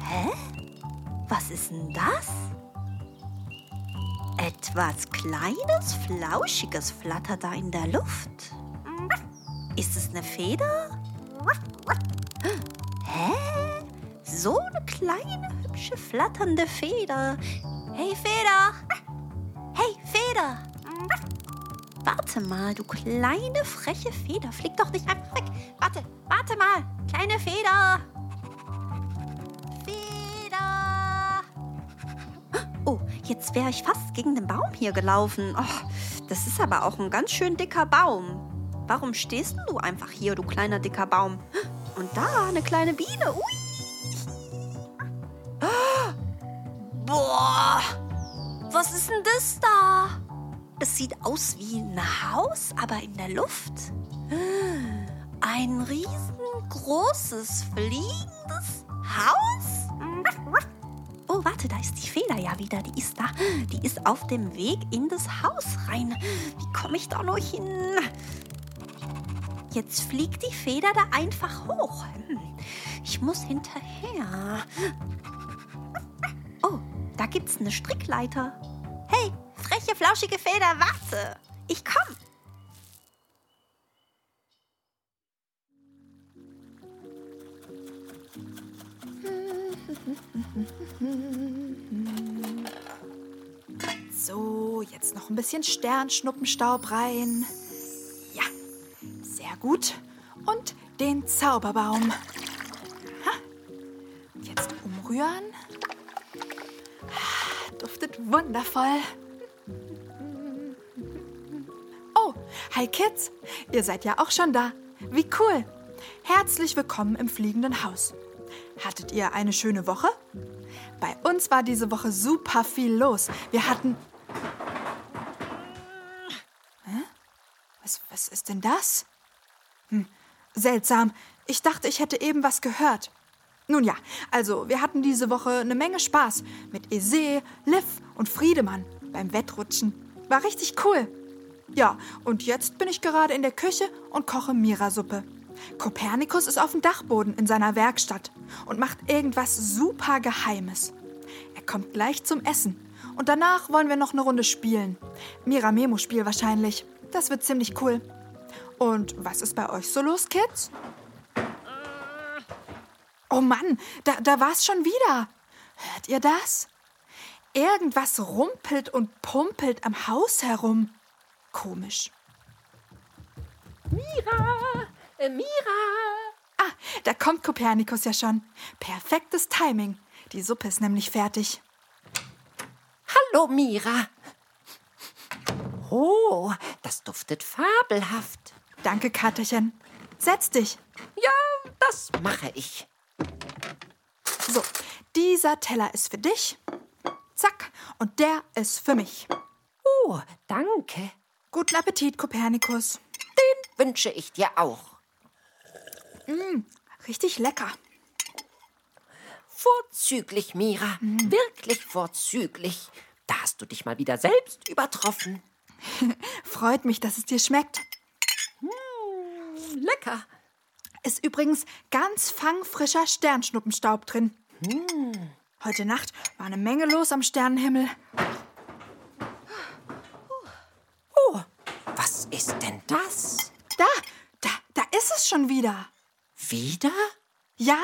Hä? Was ist denn das? Etwas Kleines, Flauschiges flattert da in der Luft. Ist es eine Feder? Hä? So eine kleine, hübsche, flatternde Feder. Hey, Feder! Hey, Feder! Warte mal, du kleine, freche Feder. Flieg doch nicht einfach weg. Warte, warte mal. Kleine. Feder. Jetzt wäre ich fast gegen den Baum hier gelaufen. Oh, das ist aber auch ein ganz schön dicker Baum. Warum stehst du einfach hier, du kleiner, dicker Baum? Und da eine kleine Biene. Ui. Ah. Boah, was ist denn das da? Es sieht aus wie ein Haus, aber in der Luft. Ein riesengroßes, fliegendes Haus? Oh, warte, da ist die Feder ja wieder. Die ist da. Die ist auf dem Weg in das Haus rein. Wie komme ich da nur hin? Jetzt fliegt die Feder da einfach hoch. Hm, Ich muss hinterher. Oh, da gibt's eine Strickleiter. Hey, freche, flauschige Feder, warte. Ich komm. So, jetzt noch ein bisschen Sternschnuppenstaub rein. Ja, sehr gut. Und den Zauberbaum. Ha. Jetzt umrühren. Ah, Duftet wundervoll. Oh, hi Kids. Ihr seid ja auch schon da. Wie cool. Herzlich willkommen im fliegenden Haus. Hattet ihr eine schöne Woche? Bei uns war diese Woche super viel los. Wir hatten. Hä? Was, was ist denn das? Hm, seltsam. Ich dachte, ich hätte eben was gehört. Nun ja, also wir hatten diese Woche eine Menge Spaß mit Ese, Liv und Friedemann beim Wettrutschen. War richtig cool. Ja, und jetzt bin ich gerade in der Küche und koche Mirasuppe. Kopernikus ist auf dem Dachboden in seiner Werkstatt und macht irgendwas super Geheimes. Er kommt gleich zum Essen und danach wollen wir noch eine Runde spielen. Mira-Memo-Spiel wahrscheinlich. Das wird ziemlich cool. Und was ist bei euch so los, Kids? Oh Mann, da, da war's schon wieder. Hört ihr das? Irgendwas rumpelt und pumpelt am Haus herum. Komisch. Mira! Äh, Mira! Ah, da kommt Kopernikus ja schon. Perfektes Timing. Die Suppe ist nämlich fertig. Hallo, Mira! Oh, das duftet fabelhaft. Danke, Katerchen. Setz dich. Ja, das mache ich. So, dieser Teller ist für dich. Zack. Und der ist für mich. Oh, danke. Guten Appetit, Kopernikus. Den wünsche ich dir auch. Richtig lecker. Vorzüglich, Mira. Wirklich vorzüglich. Da hast du dich mal wieder selbst übertroffen. Freut mich, dass es dir schmeckt. Lecker. Ist übrigens ganz fangfrischer Sternschnuppenstaub drin. Heute Nacht war eine Menge los am Sternenhimmel. Oh, was ist denn das? Da, da, da ist es schon wieder. Wieder? Ja,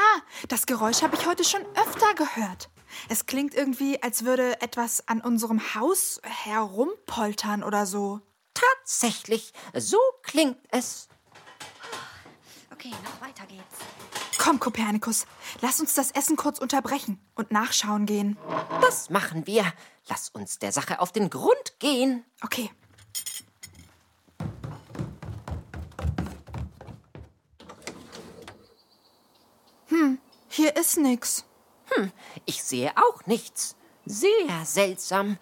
das Geräusch habe ich heute schon öfter gehört. Es klingt irgendwie, als würde etwas an unserem Haus herumpoltern oder so. Tatsächlich, so klingt es. Okay, noch weiter geht's. Komm, Kopernikus, lass uns das Essen kurz unterbrechen und nachschauen gehen. Das machen wir. Lass uns der Sache auf den Grund gehen. Okay. Hier ist nix. Ich sehe auch nichts. Sehr seltsam,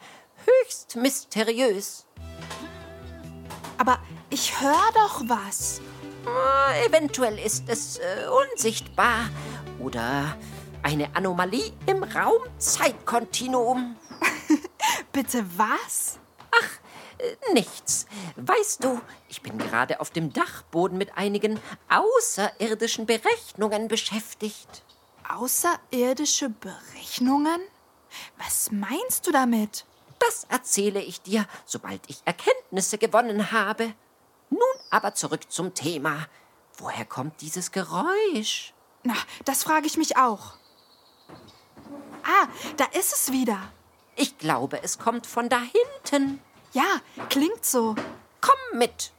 höchst mysteriös. Aber ich höre doch was. Äh, Eventuell ist es äh, unsichtbar oder eine Anomalie im Raum-Zeitkontinuum. Bitte was? Äh, Nichts. Weißt du, ich bin gerade auf dem Dachboden mit einigen außerirdischen Berechnungen beschäftigt. Außerirdische Berechnungen? Was meinst du damit? Das erzähle ich dir, sobald ich Erkenntnisse gewonnen habe. Nun aber zurück zum Thema. Woher kommt dieses Geräusch? Na, das frage ich mich auch. Ah, da ist es wieder. Ich glaube, es kommt von da hinten. Ja, klingt so. Komm mit.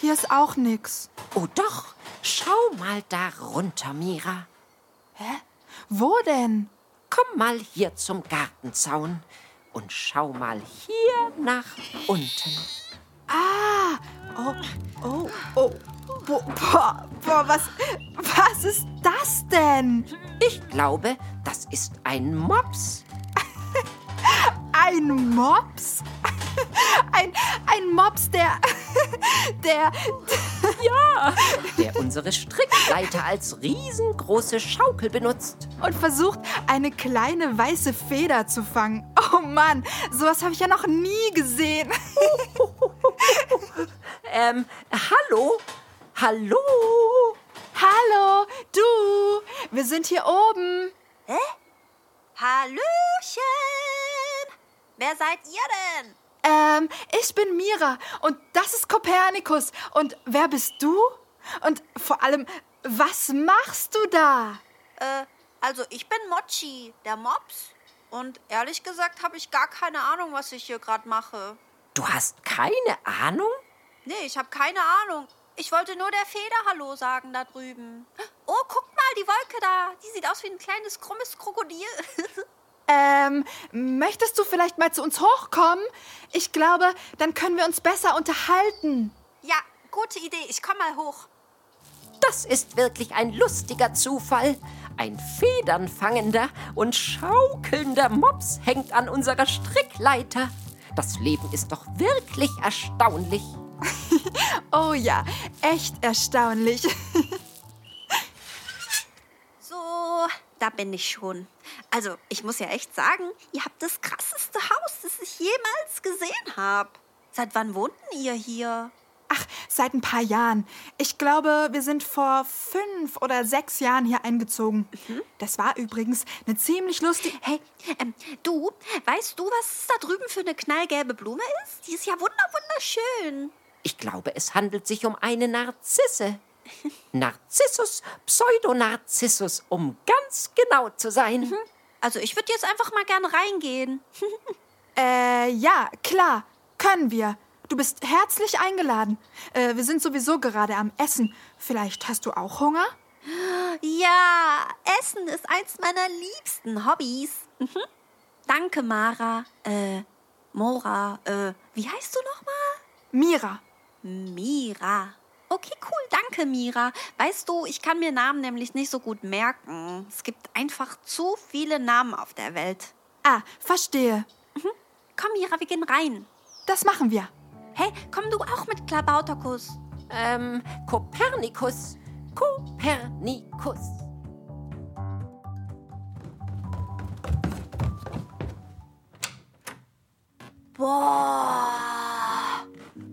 Hier ist auch nix. Oh doch, schau mal da runter, Mira. Wo denn? Komm mal hier zum Gartenzaun und schau mal hier nach unten. Ah, oh, oh, oh. Bo boah, boah, was, was ist das denn? Ich glaube, das ist ein Mops. Ein Mops? Ein, ein Mops, der, der, der unsere Strickleiter als riesengroße Schaukel benutzt. und versucht, eine kleine weiße Feder zu fangen. Oh Mann, sowas habe ich ja noch nie gesehen. Ähm, hallo? Hallo? Hallo, du, wir sind hier oben. Hallöchen! Wer seid ihr denn? Ähm, ich bin Mira und das ist Kopernikus. Und wer bist du? Und vor allem, was machst du da? Äh, also ich bin Mochi, der Mops. Und ehrlich gesagt habe ich gar keine Ahnung, was ich hier gerade mache. Du hast keine Ahnung? Nee, ich habe keine Ahnung. Ich wollte nur der Feder Hallo sagen da drüben. Oh, guck mal, die Wolke da. Die sieht aus wie ein kleines, krummes Krokodil. Ähm, möchtest du vielleicht mal zu uns hochkommen? Ich glaube, dann können wir uns besser unterhalten. ja, gute Idee. Ich komm mal hoch. Das ist wirklich ein lustiger Zufall. Ein federnfangender und schaukelnder Mops hängt an unserer Strickleiter. Das Leben ist doch wirklich erstaunlich. Oh ja, echt erstaunlich. So, da bin ich schon. Also, ich muss ja echt sagen, ihr habt das krasseste Haus, das ich jemals gesehen habe. Seit wann wohnten ihr hier? Ach, seit ein paar Jahren. Ich glaube, wir sind vor fünf oder sechs Jahren hier eingezogen. Das war übrigens eine ziemlich lustige. Hey, ähm, du, weißt du, was da drüben für eine knallgelbe Blume ist? Die ist ja wunder wunderschön. Ich glaube, es handelt sich um eine Narzisse. Narzissus pseudonarcissus, um ganz genau zu sein. Also, ich würde jetzt einfach mal gern reingehen. Äh, ja, klar, können wir. Du bist herzlich eingeladen. Äh, wir sind sowieso gerade am Essen. Vielleicht hast du auch Hunger? Ja, Essen ist eins meiner liebsten Hobbys. Mhm. Danke, Mara. Äh, Mora. Äh, wie heißt du nochmal? Mira. Mira. Okay, cool, danke, Mira. Weißt du, ich kann mir Namen nämlich nicht so gut merken. Es gibt einfach zu viele Namen auf der Welt. Ah, verstehe. Komm, Mira, wir gehen rein. Das machen wir. Hey, komm du auch mit Klabauterkuss. Ähm, Kopernikus. Kopernikus. Boah.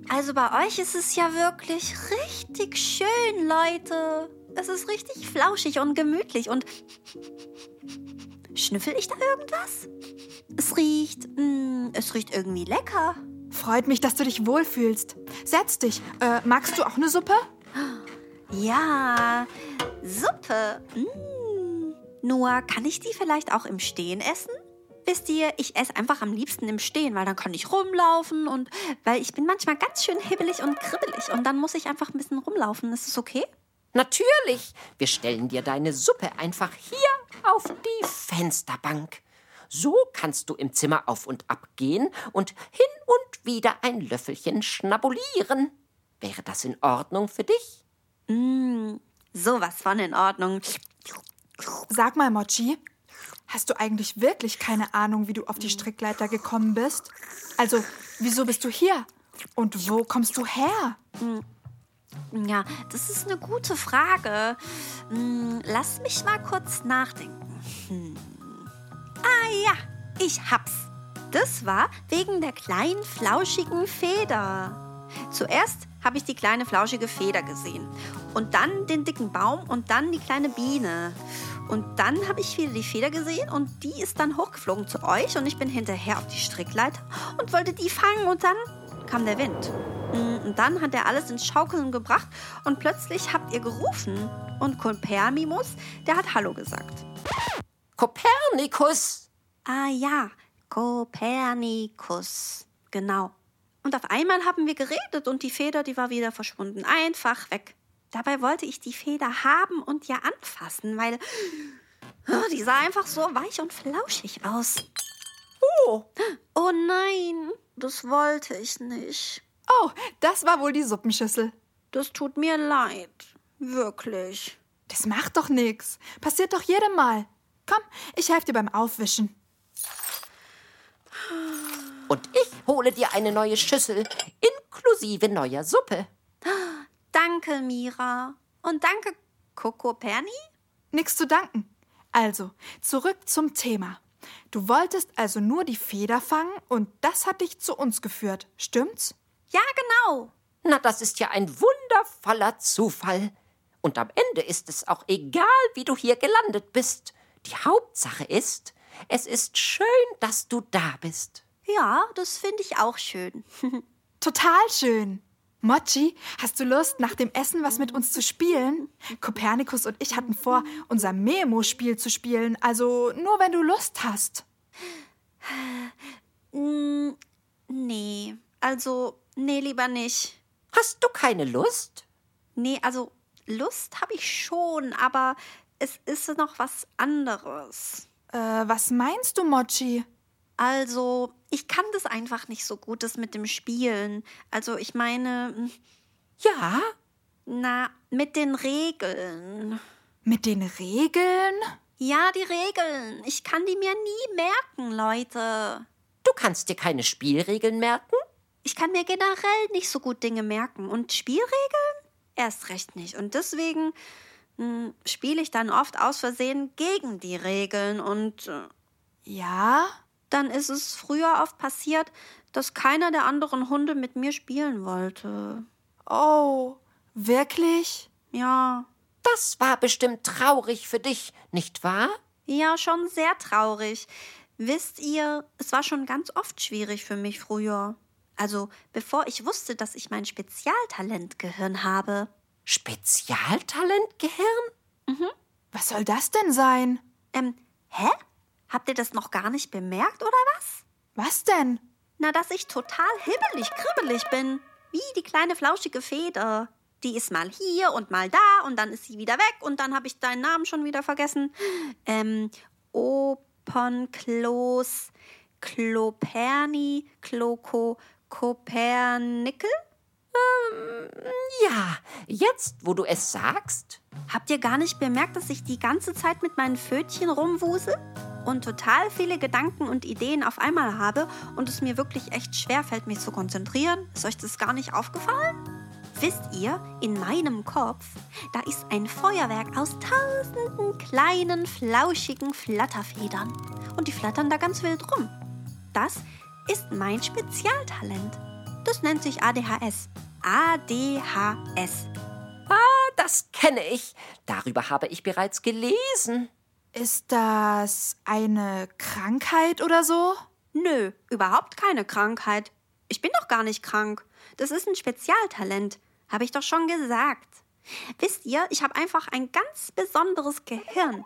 Also bei euch ist es ja wirklich richtig schön, Leute. Es ist richtig flauschig und gemütlich und schnüffel ich da irgendwas? Es riecht, mm, es riecht irgendwie lecker. Freut mich, dass du dich wohlfühlst. Setz dich. Äh, magst du auch eine Suppe? Ja, Suppe. Mm. Nur, kann ich die vielleicht auch im Stehen essen? Wisst ihr, ich esse einfach am liebsten im Stehen, weil dann kann ich rumlaufen und weil ich bin manchmal ganz schön hibbelig und kribbelig und dann muss ich einfach ein bisschen rumlaufen. Ist es okay? Natürlich. Wir stellen dir deine Suppe einfach hier auf die Fensterbank. So kannst du im Zimmer auf und ab gehen und hin und wieder ein Löffelchen schnabulieren. Wäre das in Ordnung für dich? Mm, sowas von in Ordnung. Sag mal, Mochi, hast du eigentlich wirklich keine Ahnung, wie du auf die Strickleiter gekommen bist? Also, wieso bist du hier? Und wo kommst du her? Ja, das ist eine gute Frage. Hm, Lass mich mal kurz nachdenken. Hm. Ah ja, ich hab's. Das war wegen der kleinen flauschigen Feder. Zuerst habe ich die kleine flauschige Feder gesehen und dann den dicken Baum und dann die kleine Biene. Und dann habe ich wieder die Feder gesehen und die ist dann hochgeflogen zu euch und ich bin hinterher auf die Strickleiter und wollte die fangen und dann kam der Wind. Mm, Und dann hat er alles ins Schaukeln gebracht und plötzlich habt ihr gerufen. Und Kopernikus, der hat Hallo gesagt. Kopernikus! Ah ja, Kopernikus. Genau. Und auf einmal haben wir geredet und die Feder, die war wieder verschwunden. Einfach weg. Dabei wollte ich die Feder haben und ja anfassen, weil oh, die sah einfach so weich und flauschig aus. Oh, Oh nein, das wollte ich nicht. oh, das war wohl die Suppenschüssel. Das tut mir leid. Wirklich. Das macht doch nix. Passiert doch jedem Mal. Komm, ich helfe dir beim Aufwischen. Und ich hole dir eine neue Schüssel inklusive neuer Suppe. Danke, Mira. Und danke, Coco Perni. Nix zu danken. Also, zurück zum Thema. Du wolltest also nur die Feder fangen und das hat dich zu uns geführt, stimmt's? Ja, genau. Na, das ist ja ein wundervoller Zufall. Und am Ende ist es auch egal, wie du hier gelandet bist. Die Hauptsache ist, es ist schön, dass du da bist. Ja, das finde ich auch schön. Total schön. Mochi, hast du Lust, nach dem Essen was mit uns zu spielen? Kopernikus und ich hatten vor, unser Memo-Spiel zu spielen, also nur wenn du Lust hast. Mm, nee, also, nee, lieber nicht. Hast du keine Lust? Nee, also, Lust habe ich schon, aber es ist noch was anderes. Äh, was meinst du, Mochi? Also, ich kann das einfach nicht so gut, das mit dem Spielen. Also, ich meine, mm, Ja? na, mit den Regeln. Mit den Regeln? Ja, die Regeln. Ich kann die mir nie merken, Leute. Du kannst dir keine Spielregeln merken? Ich kann mir generell nicht so gut Dinge merken. Und Spielregeln? Erst recht nicht. Und deswegen hm, spiele ich dann oft aus Versehen gegen die Regeln. Und äh, Ja? Dann ist es früher oft passiert, dass keiner der anderen Hunde mit mir spielen wollte. Oh, wirklich? Ja, Das war bestimmt traurig für dich, nicht wahr? ja, schon sehr traurig. Wisst ihr, es war schon ganz oft schwierig für mich früher. Also, bevor ich wusste, dass ich mein Spezialtalent Gehirn habe. Spezialtalent Gehirn? Was soll das denn sein? Ähm, hä? Habt ihr das noch gar nicht bemerkt, oder was? Was denn? Na, dass ich total hibbelig, kribbelig bin. Wie die kleine flauschige Feder. Die ist mal hier und mal da und dann ist sie wieder weg und dann habe ich deinen Namen schon wieder vergessen. Ähm, Opernklos, Kloperni, Kloko, Kopernikel? Ja, jetzt, wo du es sagst. Habt ihr gar nicht bemerkt, dass ich die ganze Zeit mit meinen Pfötchen rumwusel und total viele Gedanken und Ideen auf einmal habe und es mir wirklich echt schwer fällt, mich zu konzentrieren? Ist euch das gar nicht aufgefallen? Wisst ihr, in meinem Kopf, da ist ein Feuerwerk aus tausenden kleinen, flauschigen Flatterfedern. Und die flattern da ganz wild rum. Das ist mein Spezialtalent. Das nennt sich ADHS. ADHS. Das kenne ich. Darüber habe ich bereits gelesen. Ist das eine Krankheit oder so? Nö, überhaupt keine Krankheit. Ich bin doch gar nicht krank. Das ist ein Spezialtalent. Habe ich doch schon gesagt. Wisst ihr, ich habe einfach ein ganz besonderes Gehirn.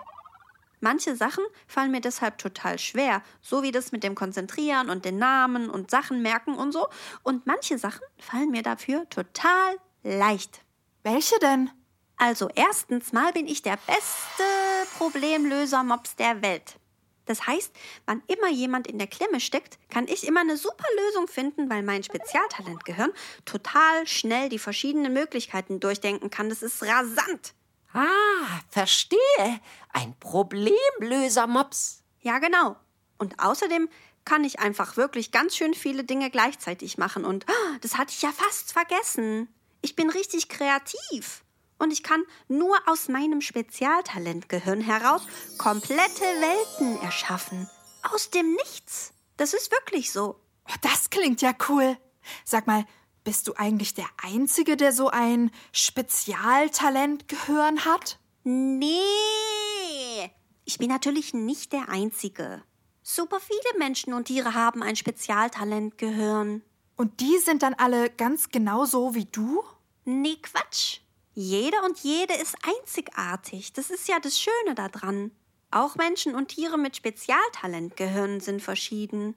Manche Sachen fallen mir deshalb total schwer, so wie das mit dem Konzentrieren und den Namen und Sachen merken und so. Und manche Sachen fallen mir dafür total leicht. Welche denn? Also erstens mal bin ich der beste Problemlöser-Mops der Welt. Das heißt, wann immer jemand in der Klemme steckt, kann ich immer eine super Lösung finden, weil mein Spezialtalentgehirn total schnell die verschiedenen Möglichkeiten durchdenken kann. Das ist rasant. Ah, verstehe. Ein Problemlöser, Mops. Ja, genau. Und außerdem kann ich einfach wirklich ganz schön viele Dinge gleichzeitig machen. Und ah, das hatte ich ja fast vergessen. Ich bin richtig kreativ. Und ich kann nur aus meinem Spezialtalentgehirn heraus komplette Welten erschaffen. Aus dem Nichts. Das ist wirklich so. Oh, das klingt ja cool. Sag mal, bist du eigentlich der Einzige, der so ein Spezialtalentgehirn hat? Nee. Ich bin natürlich nicht der Einzige. Super viele Menschen und Tiere haben ein Spezialtalentgehirn. Und die sind dann alle ganz genauso wie du? Nee, Quatsch. Jeder und jede ist einzigartig. Das ist ja das Schöne daran. Auch Menschen und Tiere mit Spezialtalentgehirn sind verschieden.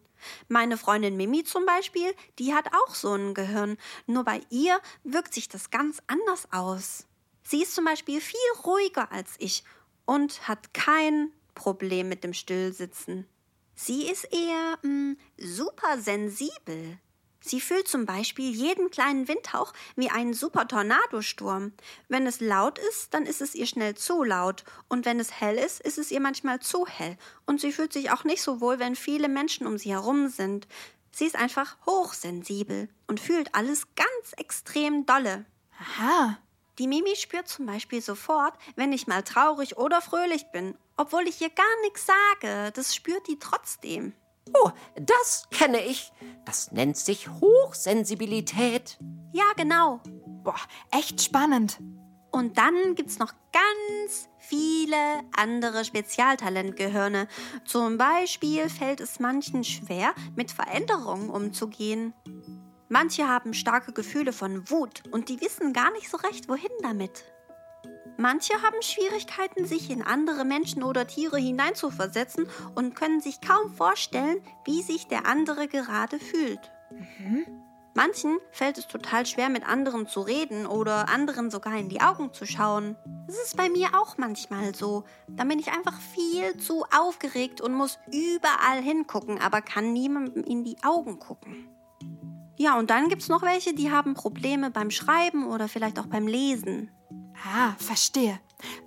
Meine Freundin Mimi zum Beispiel, die hat auch so ein Gehirn. Nur bei ihr wirkt sich das ganz anders aus. Sie ist zum Beispiel viel ruhiger als ich und hat kein Problem mit dem Stillsitzen. Sie ist eher mh, mm, super sensibel. Sie fühlt zum Beispiel jeden kleinen Windhauch wie einen super Tornadosturm. Wenn es laut ist, dann ist es ihr schnell zu laut. Und wenn es hell ist, ist es ihr manchmal zu hell. Und sie fühlt sich auch nicht so wohl, wenn viele Menschen um sie herum sind. Sie ist einfach hochsensibel und fühlt alles ganz extrem dolle. Aha. Die Mimi spürt zum Beispiel sofort, wenn ich mal traurig oder fröhlich bin, obwohl ich ihr gar nichts sage. Das spürt die trotzdem. Oh, das kenne ich. Das nennt sich Hochsensibilität. Ja, genau. Boah, echt spannend. Und dann gibt's noch ganz viele andere Spezialtalentgehirne. Zum Beispiel fällt es manchen schwer, mit Veränderungen umzugehen. Manche haben starke Gefühle von Wut und die wissen gar nicht so recht, wohin damit. Manche haben Schwierigkeiten, sich in andere Menschen oder Tiere hineinzuversetzen und können sich kaum vorstellen, wie sich der andere gerade fühlt. Mhm. Manchen fällt es total schwer, mit anderen zu reden oder anderen sogar in die Augen zu schauen. Das ist bei mir auch manchmal so. Da bin ich einfach viel zu aufgeregt und muss überall hingucken, aber kann niemandem in die Augen gucken. Ja, und dann gibt es noch welche, die haben Probleme beim Schreiben oder vielleicht auch beim Lesen. Ah, verstehe.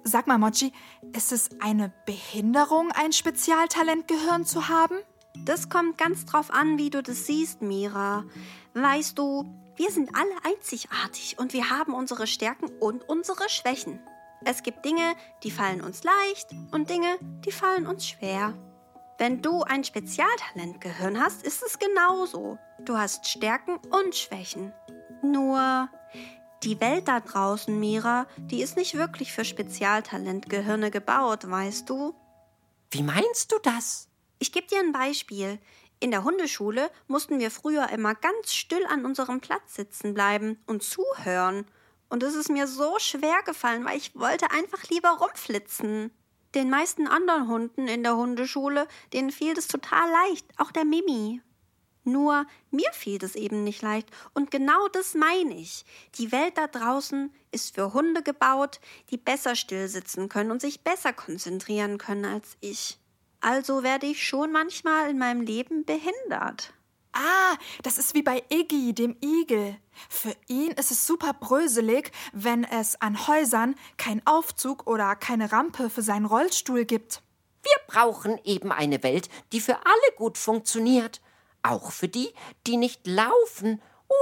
Sag mal, Mochi, ist es eine Behinderung, ein Spezialtalentgehirn zu haben? Das kommt ganz drauf an, wie du das siehst, Mira. Weißt du, wir sind alle einzigartig und wir haben unsere Stärken und unsere Schwächen. Es gibt Dinge, die fallen uns leicht und Dinge, die fallen uns schwer. Wenn du ein Spezialtalentgehirn hast, ist es genauso. Du hast Stärken und Schwächen. Nur die Welt da draußen, Mira, die ist nicht wirklich für Spezialtalentgehirne gebaut, weißt du? Wie meinst du das? Ich gebe dir ein Beispiel. In der Hundeschule mussten wir früher immer ganz still an unserem Platz sitzen bleiben und zuhören. Und es ist mir so schwer gefallen, weil ich wollte einfach lieber rumflitzen. Den meisten anderen Hunden in der Hundeschule, denen fiel es total leicht, auch der Mimi. Nur mir fiel es eben nicht leicht. Und genau das meine ich. Die Welt da draußen ist für Hunde gebaut, die besser stillsitzen können und sich besser konzentrieren können als ich. Also werde ich schon manchmal in meinem Leben behindert. Ah, das ist wie bei Iggy, dem Igel. Für ihn ist es super bröselig, wenn es an Häusern keinen Aufzug oder keine Rampe für seinen Rollstuhl gibt. Wir brauchen eben eine Welt, die für alle gut funktioniert auch für die, die nicht laufen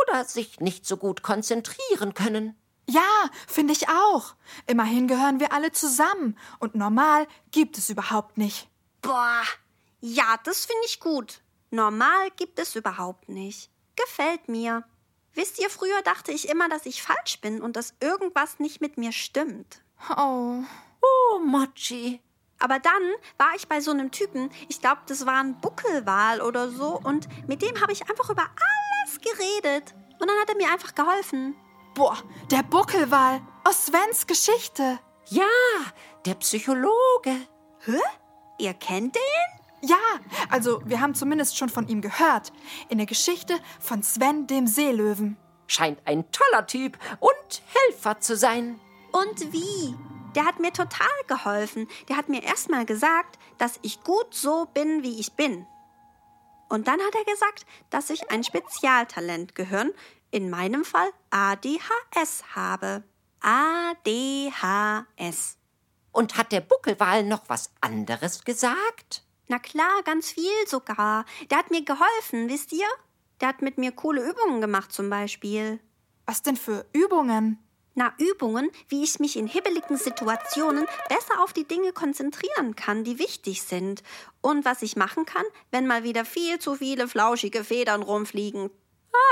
oder sich nicht so gut konzentrieren können. Ja, finde ich auch. Immerhin gehören wir alle zusammen und normal gibt es überhaupt nicht. Boah, ja, das finde ich gut. Normal gibt es überhaupt nicht. Gefällt mir. Wisst ihr, früher dachte ich immer, dass ich falsch bin und dass irgendwas nicht mit mir stimmt. Oh. Oh, Mochi. Aber dann war ich bei so einem Typen, ich glaube, das war ein Buckelwal oder so, und mit dem habe ich einfach über alles geredet. Und dann hat er mir einfach geholfen. Boah, der Buckelwal aus Svens Geschichte. Ja, der Psychologe. Hä? Ihr kennt den? Ja, also wir haben zumindest schon von ihm gehört. In der Geschichte von Sven dem Seelöwen. Scheint ein toller Typ und Helfer zu sein. Und wie? Der hat mir total geholfen. Der hat mir erstmal gesagt, dass ich gut so bin, wie ich bin. Und dann hat er gesagt, dass ich ein Spezialtalent gehören, in meinem Fall ADHS habe. ADHS. Und hat der Buckelwal noch was anderes gesagt? Na klar, ganz viel sogar. Der hat mir geholfen, wisst ihr? Der hat mit mir coole Übungen gemacht zum Beispiel. Was denn für Übungen? Na, Übungen, wie ich mich in hibbeligen Situationen besser auf die Dinge konzentrieren kann, die wichtig sind. Und was ich machen kann, wenn mal wieder viel zu viele flauschige Federn rumfliegen.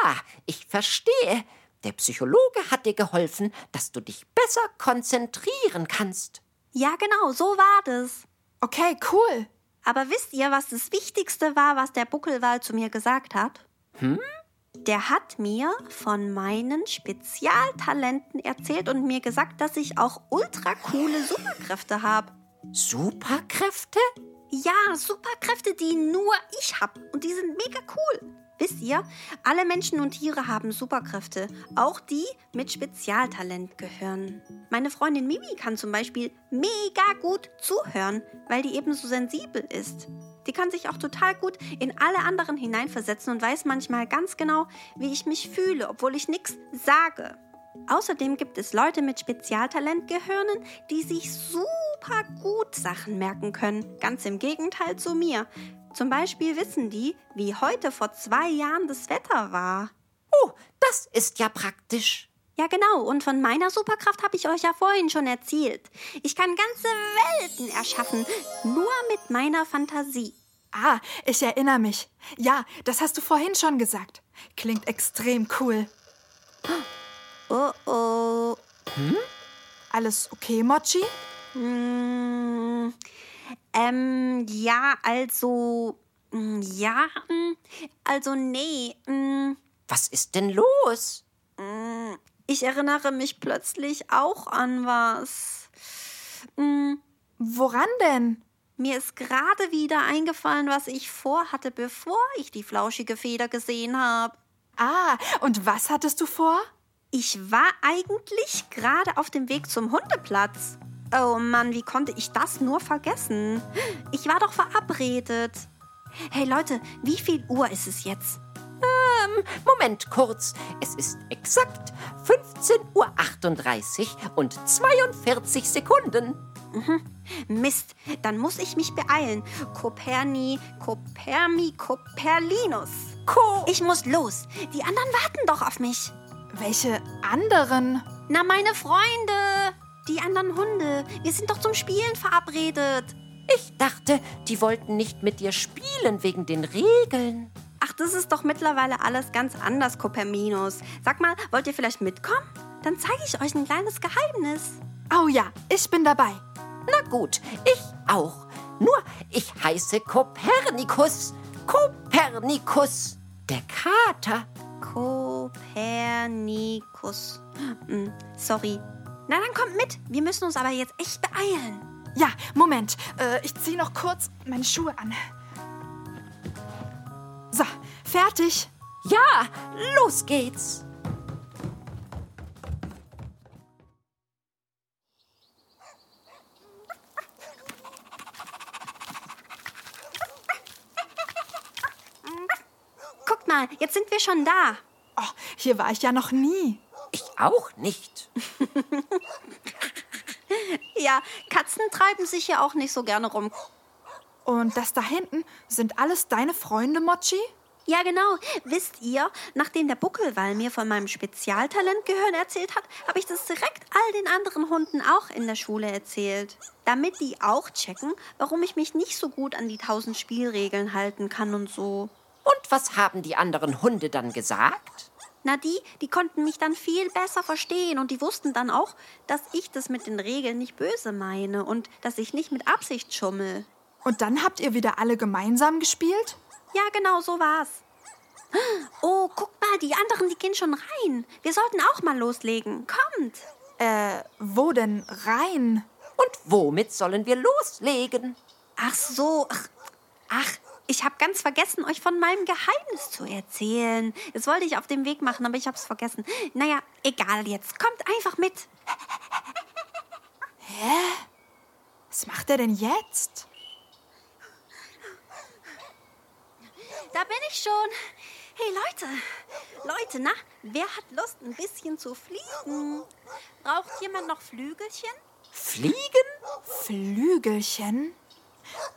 Ah, ich verstehe. Der Psychologe hat dir geholfen, dass du dich besser konzentrieren kannst. Ja, genau, so war das. Okay, cool. Aber wisst ihr, was das Wichtigste war, was der Buckelwal zu mir gesagt hat? Hm? Der hat mir von meinen Spezialtalenten erzählt und mir gesagt, dass ich auch ultra coole Superkräfte habe. Superkräfte? Ja, Superkräfte, die nur ich habe. Und die sind mega cool. Wisst ihr, alle Menschen und Tiere haben Superkräfte, auch die mit Spezialtalent gehören. Meine Freundin Mimi kann zum Beispiel mega gut zuhören, weil die eben so sensibel ist. Die kann sich auch total gut in alle anderen hineinversetzen und weiß manchmal ganz genau, wie ich mich fühle, obwohl ich nichts sage. Außerdem gibt es Leute mit Spezialtalentgehirnen, die sich super gut Sachen merken können. Ganz im Gegenteil zu mir. Zum Beispiel wissen die, wie heute vor zwei Jahren das Wetter war. Oh, das ist ja praktisch. Ja, genau. Und von meiner Superkraft habe ich euch ja vorhin schon erzählt. Ich kann ganze Welten erschaffen, nur mit meiner Fantasie. Ah, ich erinnere mich. Ja, das hast du vorhin schon gesagt. Klingt extrem cool. Oh oh. Hm? Alles okay, Mochi? Hm, ähm, ja, also. hm, Ja, hm, also nee. hm, Was ist denn los? Ich erinnere mich plötzlich auch an was. Hm, Woran denn? Mir ist gerade wieder eingefallen, was ich vorhatte, bevor ich die flauschige Feder gesehen habe. Ah, und was hattest du vor? Ich war eigentlich gerade auf dem Weg zum Hundeplatz. Oh Mann, wie konnte ich das nur vergessen? Ich war doch verabredet. Hey Leute, wie viel Uhr ist es jetzt? Ähm, Moment kurz. Es ist exakt 15.38 Uhr und 42 Sekunden. Mist, dann muss ich mich beeilen. Koperni, Kopermi, Koperlinus. Ko Ich muss los. Die anderen warten doch auf mich. Welche anderen? Na, meine Freunde. Die anderen Hunde. Wir sind doch zum Spielen verabredet. ich dachte, die wollten nicht mit dir spielen wegen den Regeln. Ach, das ist doch mittlerweile alles ganz anders, Koperminus. Sag mal, wollt ihr vielleicht mitkommen? Dann zeige ich euch ein kleines Geheimnis. Oh ja, ich bin dabei. Na gut, ich auch. Nur ich heiße Kopernikus. Kopernikus. Der Kater. Kopernikus. Hm, sorry. Na, dann kommt mit. Wir müssen uns aber jetzt echt beeilen. Ja, Moment. Äh, ich ziehe noch kurz meine Schuhe an. Fertig. Ja, los geht's. Guckt mal, jetzt sind wir schon da. Oh, hier war ich ja noch nie. Ich auch nicht. Ja, Katzen treiben sich ja auch nicht so gerne rum. Und das da hinten sind alles deine Freunde, Mochi? Ja, genau. Wisst ihr, nachdem der Buckelwal mir von meinem Spezialtalentgehirn erzählt hat, habe ich das direkt all den anderen Hunden auch in der Schule erzählt. Damit die auch checken, warum ich mich nicht so gut an die tausend Spielregeln halten kann und so. Und was haben die anderen Hunde dann gesagt? Na, die, die konnten mich dann viel besser verstehen und die wussten dann auch, dass ich das mit den Regeln nicht böse meine und dass ich nicht mit Absicht schummel. Und dann habt ihr wieder alle gemeinsam gespielt? Ja, genau so war's. Oh, guck mal, die anderen, die gehen schon rein. Wir sollten auch mal loslegen. Kommt. Äh, wo denn rein? Und womit sollen wir loslegen? Ach so. Ach, ach ich habe ganz vergessen, euch von meinem Geheimnis zu erzählen. Das wollte ich auf dem Weg machen, aber ich habe es vergessen. Naja, egal jetzt. Kommt einfach mit. Was macht er denn jetzt? Da bin ich schon. Hey Leute, Leute, na, wer hat Lust, ein bisschen zu fliegen? Braucht jemand noch Flügelchen? Fliegen? Flügelchen?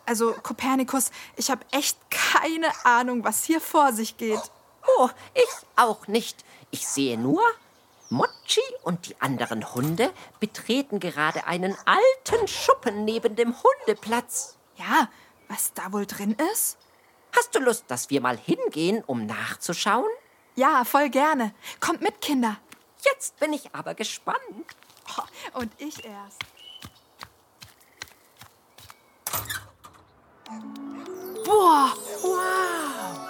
Also, Kopernikus, ich habe echt keine Ahnung, was hier vor sich geht. Oh, ich auch nicht. Ich sehe nur, Mochi und die anderen Hunde betreten gerade einen alten Schuppen neben dem Hundeplatz. Ja, was da wohl drin ist? Hast du Lust, dass wir mal hingehen, um nachzuschauen? Ja, voll gerne. Kommt mit, Kinder. Jetzt bin ich aber gespannt. Oh, und ich erst. Boah, wow.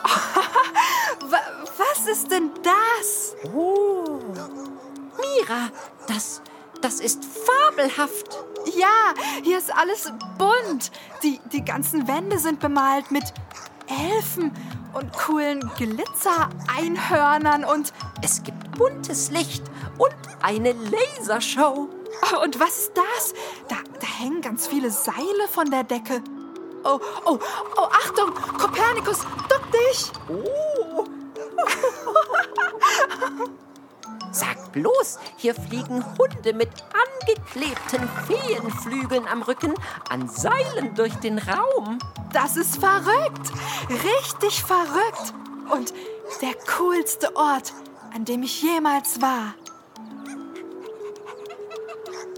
Wa- Was ist denn das? Oh. Mira, das, das ist fabelhaft. Ja, hier ist alles bunt. Die, die ganzen Wände sind bemalt mit Elfen und coolen Glitzer-Einhörnern und. Es gibt buntes Licht und eine Lasershow. Oh, und was ist das? Da, da hängen ganz viele Seile von der Decke. Oh, oh, oh, Achtung! Kopernikus, duck dich! Oh. Sag bloß, hier fliegen Hunde mit angeklebten Feenflügeln am Rücken an Seilen durch den Raum. Das ist verrückt! Richtig verrückt! Und der coolste Ort, an dem ich jemals war.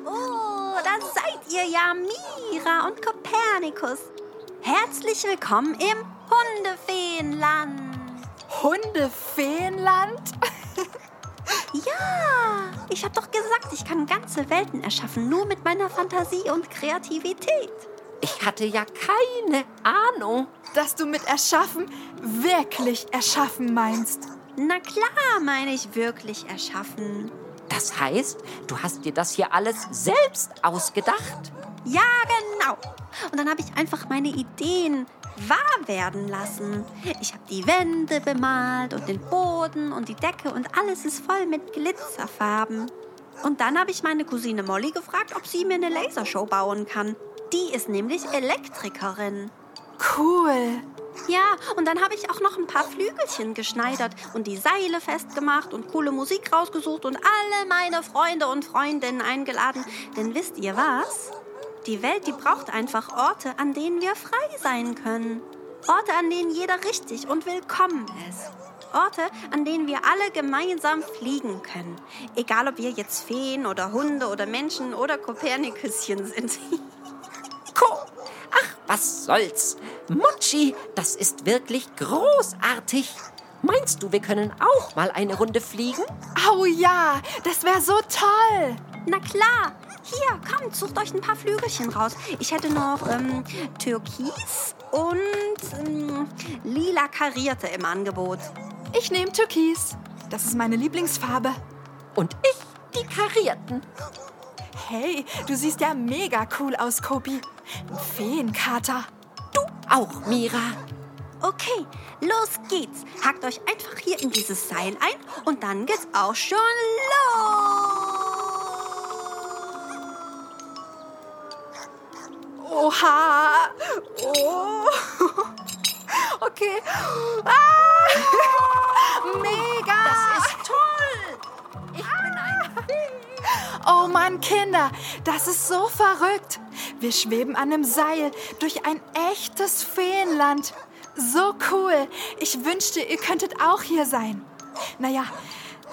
Oh, da seid ihr ja, Mira und Kopernikus. Herzlich willkommen im Hundefeenland. Hundefeenland? Ja, ich hab doch gesagt, ich kann ganze Welten erschaffen, nur mit meiner Fantasie und Kreativität. Ich hatte ja keine Ahnung. Dass du mit erschaffen wirklich erschaffen meinst. Na klar, meine ich wirklich erschaffen. Das heißt, du hast dir das hier alles selbst ausgedacht? Ja, genau. Und dann habe ich einfach meine Ideen wahr werden lassen. Ich habe die Wände bemalt und den Boden und die Decke und alles ist voll mit Glitzerfarben. Und dann habe ich meine Cousine Molly gefragt, ob sie mir eine Lasershow bauen kann. Die ist nämlich Elektrikerin. Cool. Ja, und dann habe ich auch noch ein paar Flügelchen geschneidert und die Seile festgemacht und coole Musik rausgesucht und alle meine Freunde und Freundinnen eingeladen. Denn wisst ihr was? Die Welt, die braucht einfach Orte, an denen wir frei sein können. Orte, an denen jeder richtig und willkommen ist. Orte, an denen wir alle gemeinsam fliegen können. Egal, ob wir jetzt Feen oder Hunde oder Menschen oder Kopernikuschen sind. Ko Ach, was soll's. Mochi, das ist wirklich großartig. Meinst du, wir können auch mal eine Runde fliegen? Oh ja, das wäre so toll. Na klar. Hier, kommt, sucht euch ein paar Flügelchen raus. Ich hätte noch ähm, Türkis und ähm, lila karierte im Angebot. Ich nehme Türkis. Das ist meine Lieblingsfarbe. Und ich die karierten. Hey, du siehst ja mega cool aus, Kopi. Ein Feenkater. Du auch, Mira. Okay, los geht's. Hakt euch einfach hier in dieses Seil ein und dann geht's auch schon los. Oha. Oh. Okay. Ah. Mega. Das ist toll. Ich bin ein Fee. Oh Mann, Kinder, das ist so verrückt. Wir schweben an einem Seil durch ein echtes Feenland. So cool. Ich wünschte, ihr könntet auch hier sein. Naja,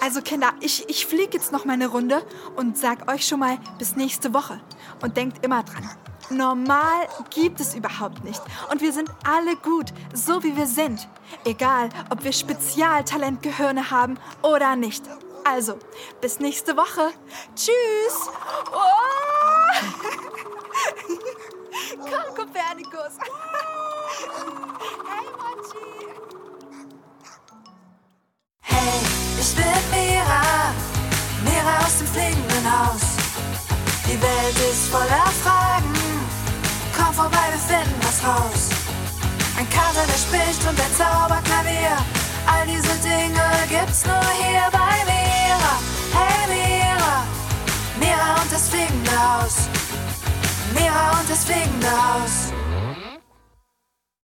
also Kinder, ich, ich fliege jetzt noch mal eine Runde und sag euch schon mal bis nächste Woche. Und denkt immer dran. Normal gibt es überhaupt nicht. Und wir sind alle gut, so wie wir sind. Egal, ob wir Spezialtalentgehirne haben oder nicht. Also, bis nächste Woche. Tschüss. Oh. Komm, Kopernikus. Hey, Mochi. Hey, ich bin Mira, Mira aus dem fliegenden Haus. Die Welt ist voller Fragen, vorbei, wir finden was raus. Ein Kater, der spricht und ein Zauberklavier, all diese Dinge gibt's nur hier bei Mira. Hey Mira, Mira und das fliegende Haus. Mira und das fliegende Haus.